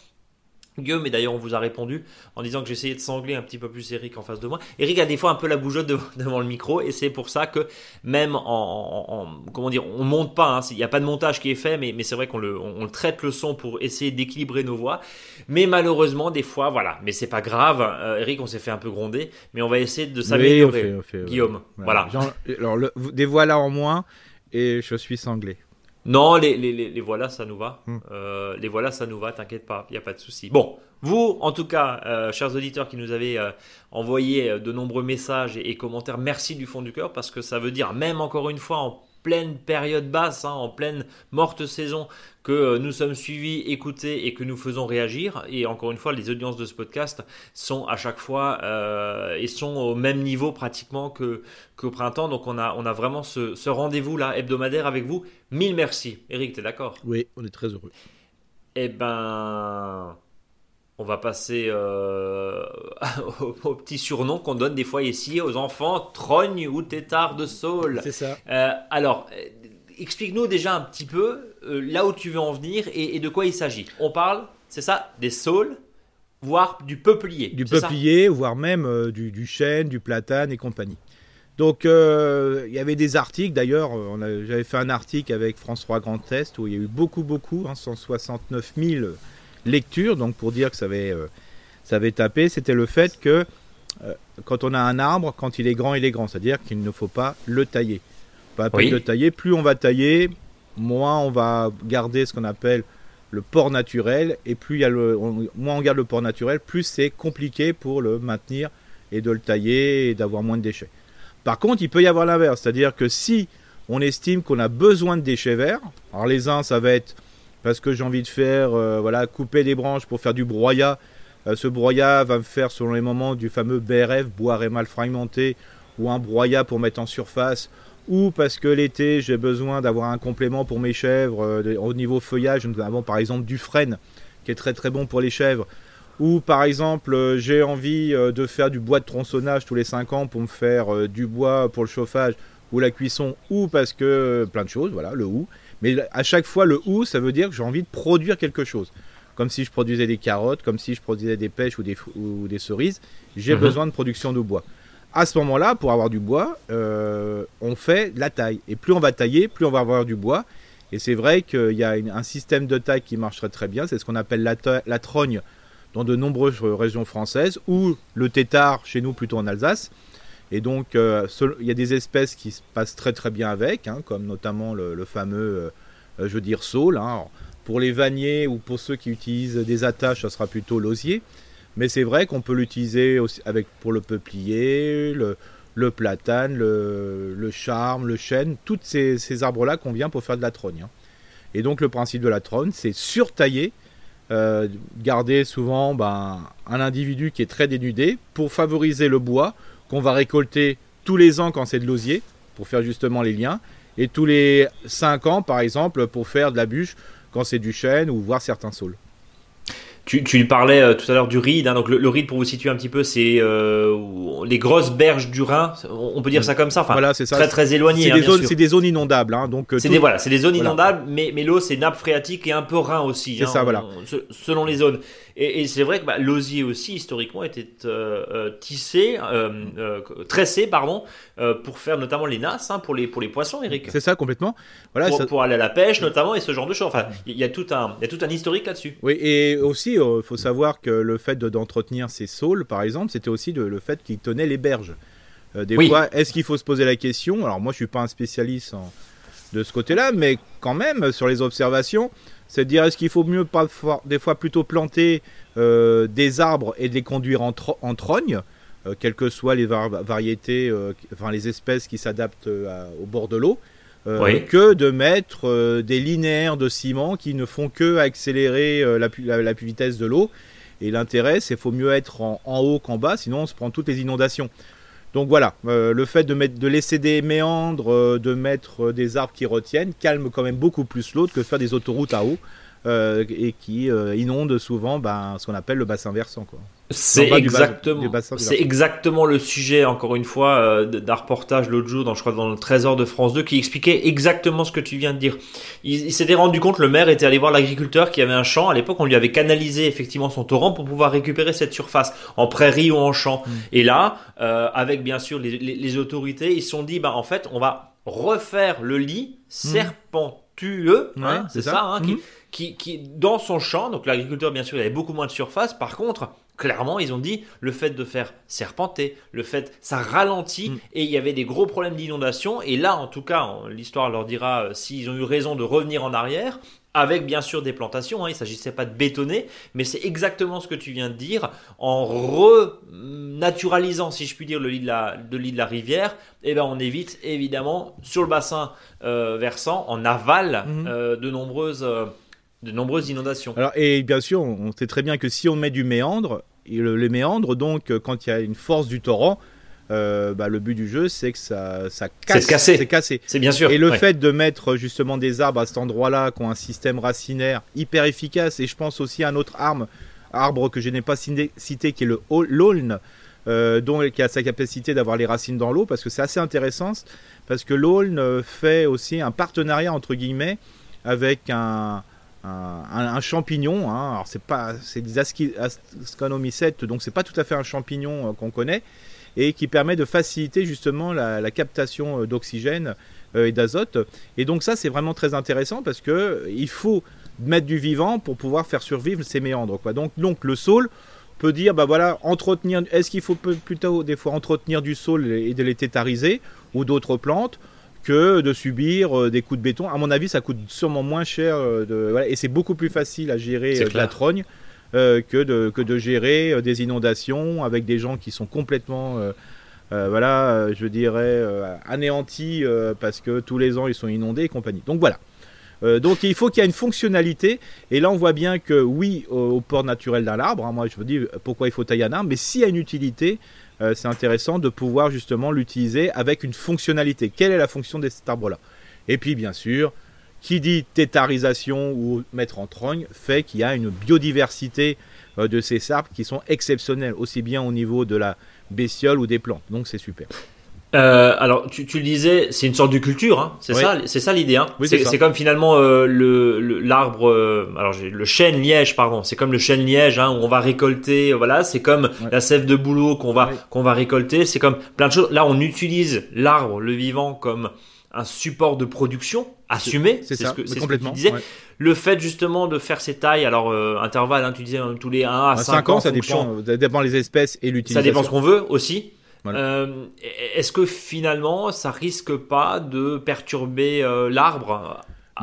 Guillaume, et d'ailleurs on vous a répondu en disant que j'essayais de sangler un petit peu plus Eric en face de moi. Eric a des fois un peu la bougeotte devant le micro et c'est pour ça que même en, comment dire, on monte pas, hein, il n'y a pas de montage qui est fait, mais, mais c'est vrai qu'on le, on, traite le son pour essayer d'équilibrer nos voix. Mais malheureusement des fois, voilà, mais c'est pas grave. Euh, Eric, on s'est fait un peu gronder, mais on va essayer de s'améliorer. Guillaume, voilà. alors des voix là en moins et je suis sanglé. Non, les, les, les, voilà, ça nous va. Hmm. Euh, les voilà, ça nous va, t'inquiète pas, il n'y a pas de souci. Bon, vous, en tout cas, euh, chers auditeurs qui nous avez euh, envoyé de nombreux messages et, commentaires, merci du fond du cœur parce que ça veut dire, même encore une fois, en pleine période basse, hein, en pleine morte saison, que euh, nous sommes suivis, écoutés et que nous faisons réagir. Et encore une fois, les audiences de ce podcast sont à chaque fois euh, et sont au même niveau pratiquement que qu'au printemps. Donc on a, on a vraiment ce, rendez-vous là hebdomadaire avec vous. Mille merci. Eric, tu es d'accord? Oui, on est très heureux. Eh ben, on va passer euh, au, petit surnom qu'on donne des fois ici aux enfants, trogne ou tétard de saule. C'est ça. Euh, alors, euh, explique-nous déjà un petit peu là où tu veux en venir et, de quoi il s'agit. On parle, c'est ça, des saules, voire du peuplier. Du peuplier, voire même du, chêne, du platane et compagnie. Donc, il y avait des articles, d'ailleurs, j'avais fait un article avec François Grand Est où il y a eu beaucoup, beaucoup, 169 hein, 000 lecture, donc pour dire que ça avait, euh, ça avait tapé, c'était le fait que euh, quand on a un arbre, quand il est grand, il est grand, c'est-à-dire qu'il ne faut pas le tailler. Pas le tailler, plus on va tailler, moins on va garder ce qu'on appelle le port naturel, et plus il y a le, moins on garde le port naturel, plus c'est compliqué pour le maintenir et de le tailler et d'avoir moins de déchets. Par contre, il peut y avoir l'inverse, c'est-à-dire que si on estime qu'on a besoin de déchets verts, alors les uns, ça va être parce que j'ai envie de faire, euh, voilà, couper des branches pour faire du broyat. Euh, ce broyat va me faire, selon les moments, du fameux BRF, bois mal fragmenté, ou un broyat pour mettre en surface, ou parce que l'été, j'ai besoin d'avoir un complément pour mes chèvres euh, au niveau feuillage. Nous avons par exemple du frêne, qui est très très bon pour les chèvres. Ou par exemple, j'ai envie de faire du bois de tronçonnage tous les 5 ans pour me faire du bois pour le chauffage ou la cuisson, ou parce que plein de choses, voilà, le ou. Mais à chaque fois, le ou, ça veut dire que j'ai envie de produire quelque chose. Comme si je produisais des carottes, comme si je produisais des pêches ou des, ou des cerises, j'ai mhm. besoin de production de bois. À ce moment-là, pour avoir du bois, euh, on fait la taille. Et plus on va tailler, plus on va avoir du bois. Et c'est vrai qu'il y a un système de taille qui marcherait très bien. C'est ce qu'on appelle la, la, trogne dans de nombreuses régions françaises, ou le tétard chez nous plutôt en Alsace. Et donc, euh, il y a des espèces qui se passent très très bien avec, hein, comme notamment le, fameux, euh, je veux dire, saule. Hein. Pour les vanniers ou pour ceux qui utilisent des attaches, ça sera plutôt l'osier. Mais c'est vrai qu'on peut l'utiliser avec, pour le peuplier, le, platane, le, charme, le chêne, tous ces, arbres-là qu'on vient pour faire de la trogne. Hein. Et donc le principe de la trogne, c'est surtailler, euh, garder souvent ben, un individu qui est très dénudé pour favoriser le bois qu'on va récolter tous les ans quand c'est de l'osier, pour faire justement les liens, et tous les 5 ans, par exemple, pour faire de la bûche quand c'est du chêne ou voir certains saules. Tu, tu parlais euh, tout à l'heure du ride. Hein. donc le, ride, pour vous situer un petit peu, c'est euh, les grosses berges du Rhin. On peut dire ça comme ça. Enfin, voilà, c'est ça. Très très éloigné. C'est des, hein, des, zones inondables. Hein, donc euh, c'est des voilà, c'est des zones inondables, mais mais l'eau c'est nappe phréatique et un peu Rhin aussi. C'est ça, voilà. selon les zones. Et, c'est vrai que bah, l'osier aussi, historiquement, était euh, euh, tissé, euh, tressé, pardon, pour faire notamment les nasses, hein, pour, les, pour les poissons, Eric. C'est ça, complètement. Voilà, pour, aller à la pêche, notamment, et ce genre de choses. Enfin, il y, a tout un, y a tout un historique là-dessus. Oui, et aussi, il faut savoir que le fait d'entretenir ces saules, par exemple, c'était aussi le fait qu'ils tenaient les berges. des fois, est-ce qu'il faut se poser la question? Alors, moi, je suis pas un spécialiste de ce côté-là, mais quand même, sur les observations, c'est de dire est-ce qu'il faut mieux pas des fois plutôt planter euh, des arbres et de les conduire en, en trogne, euh, quelles que soient les variétés, euh, enfin les espèces qui s'adaptent au bord de l'eau, que de mettre des linéaires de ciment qui ne font que accélérer la, la, vitesse de l'eau. Et l'intérêt, c'est qu'il faut mieux être en, en haut qu'en bas, sinon on se prend toutes les inondations. Donc voilà, le fait de, laisser des méandres, de mettre des arbres qui retiennent, calme quand même beaucoup plus l'eau que de faire des autoroutes à eau. Euh, et qui euh, inonde souvent ben, ce qu'on appelle le bassin versant. C'est exactement, c'est exactement le sujet, encore une fois, euh, d'un reportage l'autre jour, dans, je crois dans le Trésor de France 2, qui expliquait exactement ce que tu viens de dire. Il, s'était rendu compte, le maire était allé voir l'agriculteur qui avait un champ. À l'époque, on lui avait canalisé effectivement son torrent pour pouvoir récupérer cette surface en prairie ou en champ. Mm. Et là, avec bien sûr les, autorités, ils se sont dit, bah, en fait, on va refaire le lit mm. serpentueux, hein, c'est ça, hein, qui, mm qui, qui, dans son champ, donc l'agriculteur bien sûr il avait beaucoup moins de surface, par contre clairement ils ont dit le fait de faire serpenter, le fait ça ralentit mm. et il y avait des gros problèmes d'inondation et là en tout cas l'histoire leur dira euh, s'ils ont eu raison de revenir en arrière avec bien sûr des plantations, hein, il ne s'agissait pas de bétonner, mais c'est exactement ce que tu viens de dire, en renaturalisant, si je puis dire, le lit de la, de lit de la rivière, eh ben on évite évidemment sur le bassin euh, versant, en aval, mm-hmm. euh, de nombreuses de nombreuses inondations. Alors, et bien sûr, on sait très bien que si on met du méandre, et le, les méandres, donc, euh, quand il y a une force du torrent, euh, bah, le but du jeu, c'est que ça, ça casse. C'est cassé. C'est bien sûr. Et le fait de mettre justement des arbres à cet endroit-là, qui ont un système racinaire hyper efficace, et je pense aussi à un autre arme, arbre que je n'ai pas cité, qui est le l'aulne, euh, dont, qui a sa capacité d'avoir les racines dans l'eau, parce que c'est assez intéressant, parce que l'aulne fait aussi un partenariat, entre guillemets, avec un, un, champignon. Hein. alors c'est pas, c'est des asconomycètes, donc c'est pas tout à fait un champignon euh, qu'on connaît et qui permet de faciliter justement la, captation euh, d'oxygène euh, et d'azote. Et donc ça c'est vraiment très intéressant parce que il faut mettre du vivant pour pouvoir faire survivre ces méandres. Quoi. Donc, donc le saule peut dire bah voilà entretenir. Est-ce qu'il faut plutôt des fois entretenir du saule et de les tétariser ou d'autres plantes que de subir des coups de béton. À mon avis, ça coûte sûrement moins cher de, et c'est beaucoup plus facile à gérer la trogne que, de, que de gérer des inondations avec des gens qui sont complètement voilà, je dirais anéantis parce que tous les ans ils sont inondés et compagnie. Donc voilà. Euh, donc il faut qu'il y ait une fonctionnalité. Et là, on voit bien que oui, au, port naturel d'un arbre, hein, moi je vous dis pourquoi il faut tailler un arbre, mais s'il y a une utilité, euh, c'est intéressant de pouvoir justement l'utiliser avec une fonctionnalité. Quelle est la fonction de cet arbre-là? Et puis bien sûr, qui dit tétarisation ou mettre en trogne fait qu'il y a une biodiversité euh, de ces arbres qui sont exceptionnels, aussi bien au niveau de la bestiole ou des plantes. Donc c'est super. Euh, alors, tu, tu, le disais, c'est une sorte de culture, hein. c'est ça, c'est ça l'idée. Hein. c'est comme finalement euh, le l'arbre, euh, alors le chêne liège, pardon. C'est comme le chêne liège, hein, où on va récolter, voilà. C'est comme la sève de bouleau qu'on va qu'on va récolter. C'est comme plein de choses. Là, on utilise l'arbre, le vivant, comme un support de production assumé. C'est ce que, c'est complètement. Ce que tu disais. Le fait justement de faire ces tailles, alors euh, intervalle, hein, tu disais tous les 1 à 5, ans, ça dépend, ça dépend les espèces et l'utilisation. Ça dépend ce qu'on veut aussi. Euh, est-ce que finalement, ça risque pas de perturber euh, l'arbre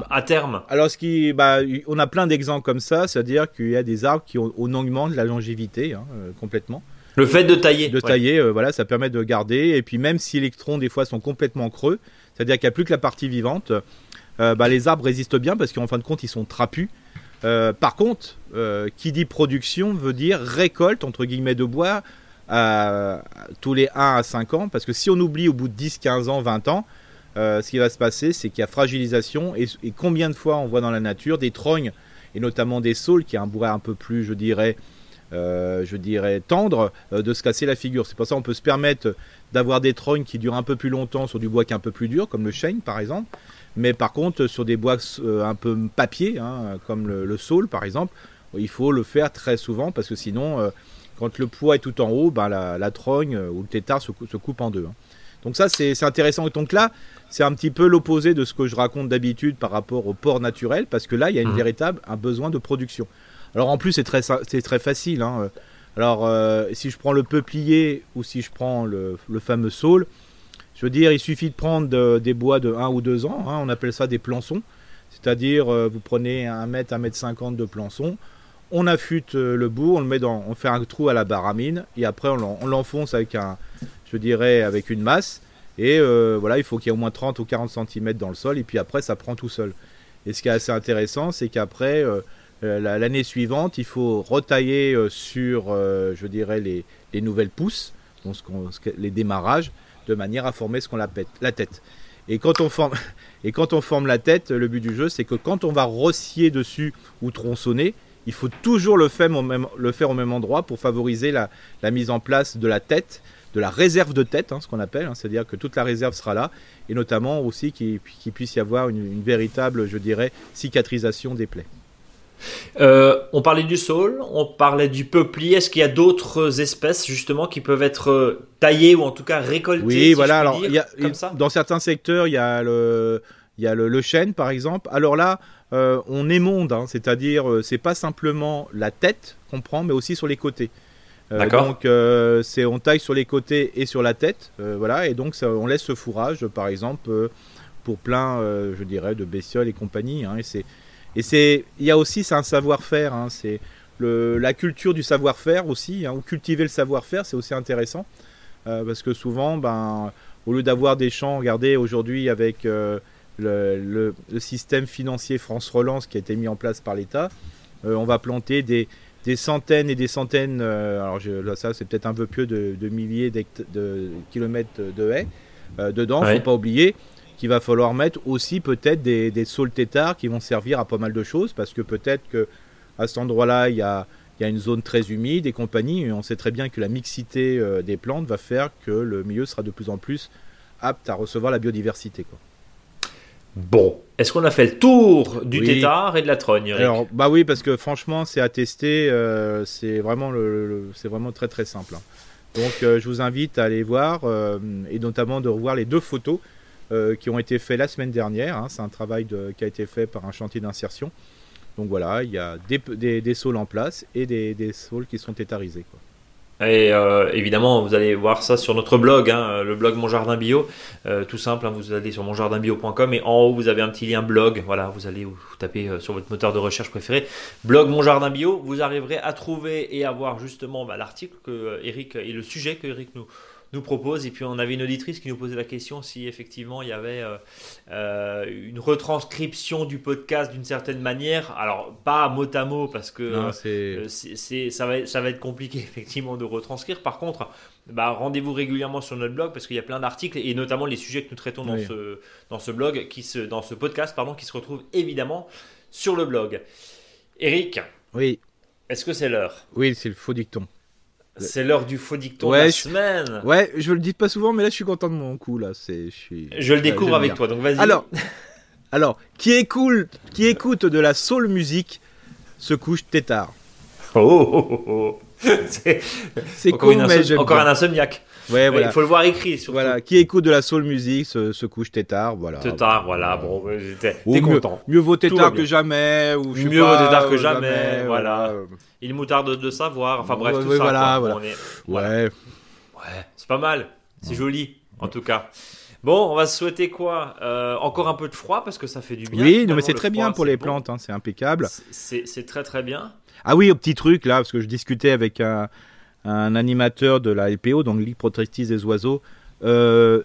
à terme? Alors, ce qui, bah, on a plein d'exemples comme ça, c'est-à-dire qu'il y a des arbres qui ont, on augmente la longévité hein, euh, complètement. Le fait de tailler. De tailler, voilà, ça permet de garder. Et puis même si les électrons des fois sont complètement creux, c'est-à-dire qu'il n'y a plus que la partie vivante, bah, les arbres résistent bien parce qu'en fin de compte ils sont trapus. par contre, qui dit production veut dire récolte entre guillemets de bois tous les 1 à 5 ans, parce que si on oublie au bout de 10, 15 ans, 20 ans, euh, ce qui va se passer, c'est qu'il y a fragilisation, et, combien de fois on voit dans la nature des trognes, et notamment des saules, qui a un bois un peu plus, je dirais, euh, je dirais tendre, euh, de se casser la figure. C'est pour ça qu'on peut se permettre d'avoir des trognes qui durent un peu plus longtemps sur du bois qui est un peu plus dur, comme le chêne par exemple, mais par contre sur des bois un peu papier, hein, comme le, le saule par exemple, il faut le faire très souvent, parce que sinon quand le poids est tout en haut, ben la, trogne euh, ou le tétard se, coupe en deux. Hein. Donc ça, c'est intéressant. Et donc là, c'est un petit peu l'opposé de ce que je raconte d'habitude par rapport au port naturel, parce que là, il y a une mmh. véritable un besoin de production. Alors en plus, c'est très, très facile. Hein. Alors euh, si je prends le peuplier ou si je prends le, fameux saule, je veux dire, il suffit de prendre des bois de 1 ou 2 ans, hein. on appelle ça des plançons. C'est-à-dire, euh, vous prenez 1 mètre, 1 mètre 50 de plançons, on affûte euh, le bout, on le met dans, on fait un trou à la baramine et après on l'enfonce avec un, je dirais avec une masse et euh, voilà, il faut qu'il y ait au moins 30 ou 40 cm dans le sol et puis après ça prend tout seul. Et ce qui est assez intéressant, c'est qu'après euh, l'année suivante, il faut retailler sur, je dirais les, nouvelles pousses, donc les démarrages, de manière à former ce qu'on appelle la tête. Et quand on forme et quand on forme la tête, le but du jeu, c'est que quand on va rossier dessus ou tronçonner, il faut toujours le faire au même, le faire au même endroit pour favoriser la, mise en place de la tête, de la réserve de tête, hein, ce qu'on appelle, hein. c'est-à-dire que toute la réserve sera là, et notamment aussi qu'il puisse y avoir une, véritable, je dirais, cicatrisation des plaies. Euh, on parlait du saule, on parlait du peuplier. Est-ce qu'il y a d'autres espèces justement qui peuvent être euh, taillées ou en tout cas récoltées Oui, voilà. alors, dans certains secteurs, il y a le, il y a le, chêne par exemple. Alors là, euh, on émonde, hein, c'est-à-dire euh, c'est pas simplement la tête qu'on prend, mais aussi sur les côtés. Euh, donc c'est on taille sur les côtés et sur la tête, voilà, et donc on laisse ce fourrage, par exemple, pour plein, je dirais, de bestioles et compagnie. Hein, et c'est et c'est il y a aussi c'est un savoir-faire, hein, c'est la culture du savoir-faire aussi, ou cultiver le savoir-faire, c'est aussi intéressant parce que souvent, ben, au lieu d'avoir des champs, regardez aujourd'hui avec le, système financier France Relance qui a été mis en place par l'État. Euh, on va planter des, centaines et des centaines, euh, alors là, ça c'est peut-être un peu plus de, milliers de kilomètres de haies euh, dedans. Il ne faut pas oublier qu'il va falloir mettre aussi peut-être des, des saules tétards qui vont servir à pas mal de choses parce que peut-être que à cet endroit-là il y a, une zone très humide et compagnie et on sait très bien que la mixité des plantes va faire que le milieu sera de plus en plus apte à recevoir la biodiversité. Quoi. Bon, est-ce qu'on a fait le tour du tétard et de la trogne Alors, bah oui, parce que franchement, c'est à tester. Euh, c'est vraiment, le, c'est vraiment très très simple. Hein. Donc, euh, je vous invite à aller voir euh, et notamment de revoir les deux photos qui ont été faites la semaine dernière. Hein. C'est un travail qui a été fait par un chantier d'insertion. Donc voilà, il y a des, des, saules en place et des, des saules qui sont tétarisés. Quoi. Et euh, évidemment, vous allez voir ça sur notre blog, hein, le blog Mon Jardin Bio. Euh, tout simple, hein, vous allez sur monjardinbio.com et en haut, vous avez un petit lien blog. Voilà, vous allez vous taper euh, sur votre moteur de recherche préféré, blog Mon Jardin Bio. Vous arriverez à trouver et à voir justement bah, l'article que Eric et le sujet que Eric nous, nous propose. Et puis on avait une auditrice qui nous posait la question si effectivement il y avait euh, euh, une retranscription du podcast d'une certaine manière. Alors pas mot à mot parce que euh, c'est... ça, va, ça va être compliqué effectivement de retranscrire. Par contre, bah, rendez-vous régulièrement sur notre blog parce qu'il y a plein d'articles et notamment les sujets que nous traitons dans, ce, dans ce blog, qui se, dans ce podcast, pardon, qui se retrouvent évidemment sur le blog. Eric. Oui. Est-ce que c'est l'heure? Oui, c'est le faux dicton. C'est l'heure du faux dicton de la semaine. Ouais, je le dis pas souvent, mais là je suis content de mon coup là. C'est, je, suis... je le découvre avec toi, donc vas-y. Alors, alors, qui écoute, qui écoute de la soul musique se couche tétard. Oh, oh, oh, oh. c'est, c'est cool, mais encore un insomniaque. Ouais, voilà. Il faut le voir écrit. Surtout. Voilà, qui écoute de la soul music se, se couche tétard, voilà. Tétard, voilà. Bon, t'es, content. Mieux vaut tétard que jamais, ou mieux vaut tétard que jamais, voilà. Il moutarde de savoir. Enfin bref, tout ça. Voilà, voilà. Ouais. Ouais, c'est pas mal. C'est joli, en tout cas. Bon, on va se souhaiter quoi euh, Encore un peu de froid parce que ça fait du bien. Oui, non, mais c'est très bien pour les plantes, hein, c'est impeccable. C'est très très bien. Ah oui, au petit truc là, parce que je discutais avec un, un animateur de la LPO, donc Ligue protectrice des oiseaux. Euh,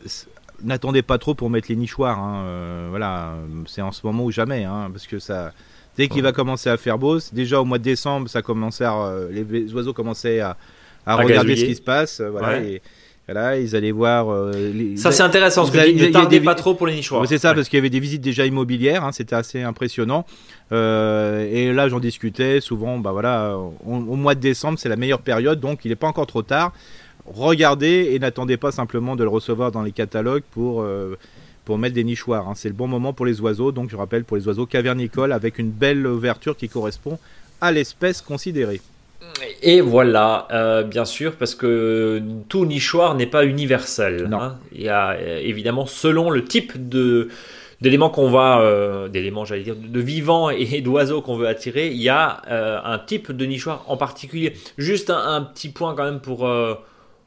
n'attendez pas trop pour mettre les nichoirs. Hein, euh, voilà, c'est en ce moment ou jamais, hein, parce que ça, dès qu'il va commencer à faire beau, déjà au mois de décembre, ça commençait les oiseaux commençaient à, regarder ce qui se passe. Voilà, et, voilà, ils allaient voir. Euh, ça, c'est intéressant, parce que ne tardez pas trop pour les nichoirs. C'est ça, parce qu'il y avait des visites déjà immobilières, hein, c'était assez impressionnant. Euh, et là, j'en discutais souvent. Bah voilà, au mois de décembre, c'est la meilleure période, donc il n'est pas encore trop tard. Regardez et n'attendez pas simplement de le recevoir dans les catalogues pour. Euh, pour mettre des nichoirs. Hein. C'est le bon moment pour les oiseaux, donc je rappelle pour les oiseaux cavernicoles avec une belle ouverture qui correspond à l'espèce considérée. Et voilà, euh, bien sûr, parce que tout nichoir n'est pas universel. Hein. Il y a euh, évidemment, selon le type de d'éléments qu'on va, euh, d'éléments, j'allais dire, de vivants et d'oiseaux qu'on veut attirer, il y a un type de nichoir en particulier. Juste un, petit point quand même pour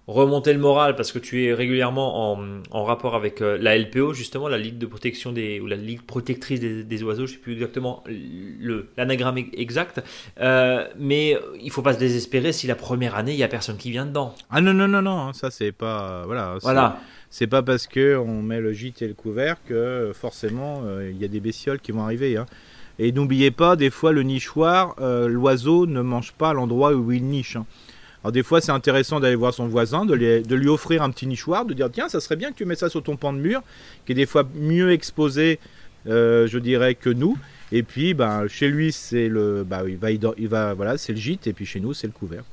remonter le moral parce que tu es régulièrement en, rapport avec euh, la LPO justement la ligue de protection des ou la ligue protectrice des, oiseaux je sais plus exactement le l'anagramme exact euh, mais il faut pas se désespérer si la première année il y a personne qui vient dedans ah non non non non hein, ça c'est pas voilà voilà c'est pas parce que on met le gîte et le couvert que forcément euh, il y a des bestioles qui vont arriver hein. et n'oubliez pas des fois le nichoir l'oiseau ne mange pas l'endroit où il niche hein. Alors des fois c'est intéressant d'aller voir son voisin, de lui, offrir un petit nichoir, de dire tiens ça serait bien que tu mets ça sur ton pan de mur, qui est des fois mieux exposé, euh, je dirais, que nous. Et puis ben, chez lui c'est le, bah, il va, il c'est le gîte et puis chez nous c'est le couvert.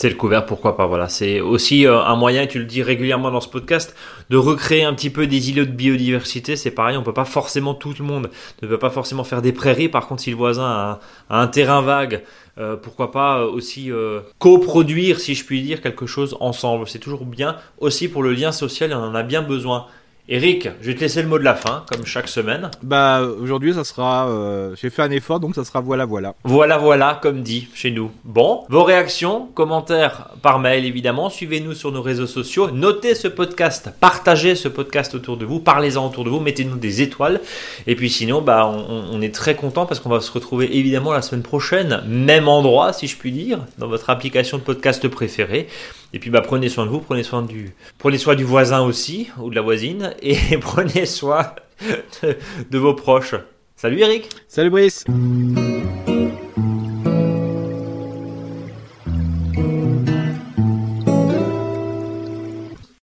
C'est le couvert, pourquoi pas. Voilà, c'est aussi euh, un moyen, tu le dis régulièrement dans ce podcast, de recréer un petit peu des îlots de biodiversité. C'est pareil, on peut pas forcément tout le monde ne peut pas forcément faire des prairies. Par contre, si le voisin a un terrain vague euh, pourquoi pas euh, aussi euh, coproduire, si je puis dire, quelque chose ensemble. C'est toujours bien. Aussi pour le lien social, on en a bien besoin. Eric, je vais te laisser le mot de la fin, comme chaque semaine. Bah aujourd'hui, ça sera. Euh, j'ai fait un effort, donc ça sera voilà voilà. Voilà voilà, comme dit chez nous. Bon, vos réactions, commentaires par mail évidemment. Suivez-nous sur nos réseaux sociaux. Notez ce podcast, partagez ce podcast autour de vous, parlez-en autour de vous, mettez-nous des étoiles. Et puis sinon, bah on, on est très content parce qu'on va se retrouver évidemment la semaine prochaine, même endroit si je puis dire, dans votre application de podcast préférée. Et puis bah, prenez soin de vous, prenez soin du, prenez soin du voisin aussi, ou de la voisine, et prenez soin de, de vos proches. Salut Eric Salut Brice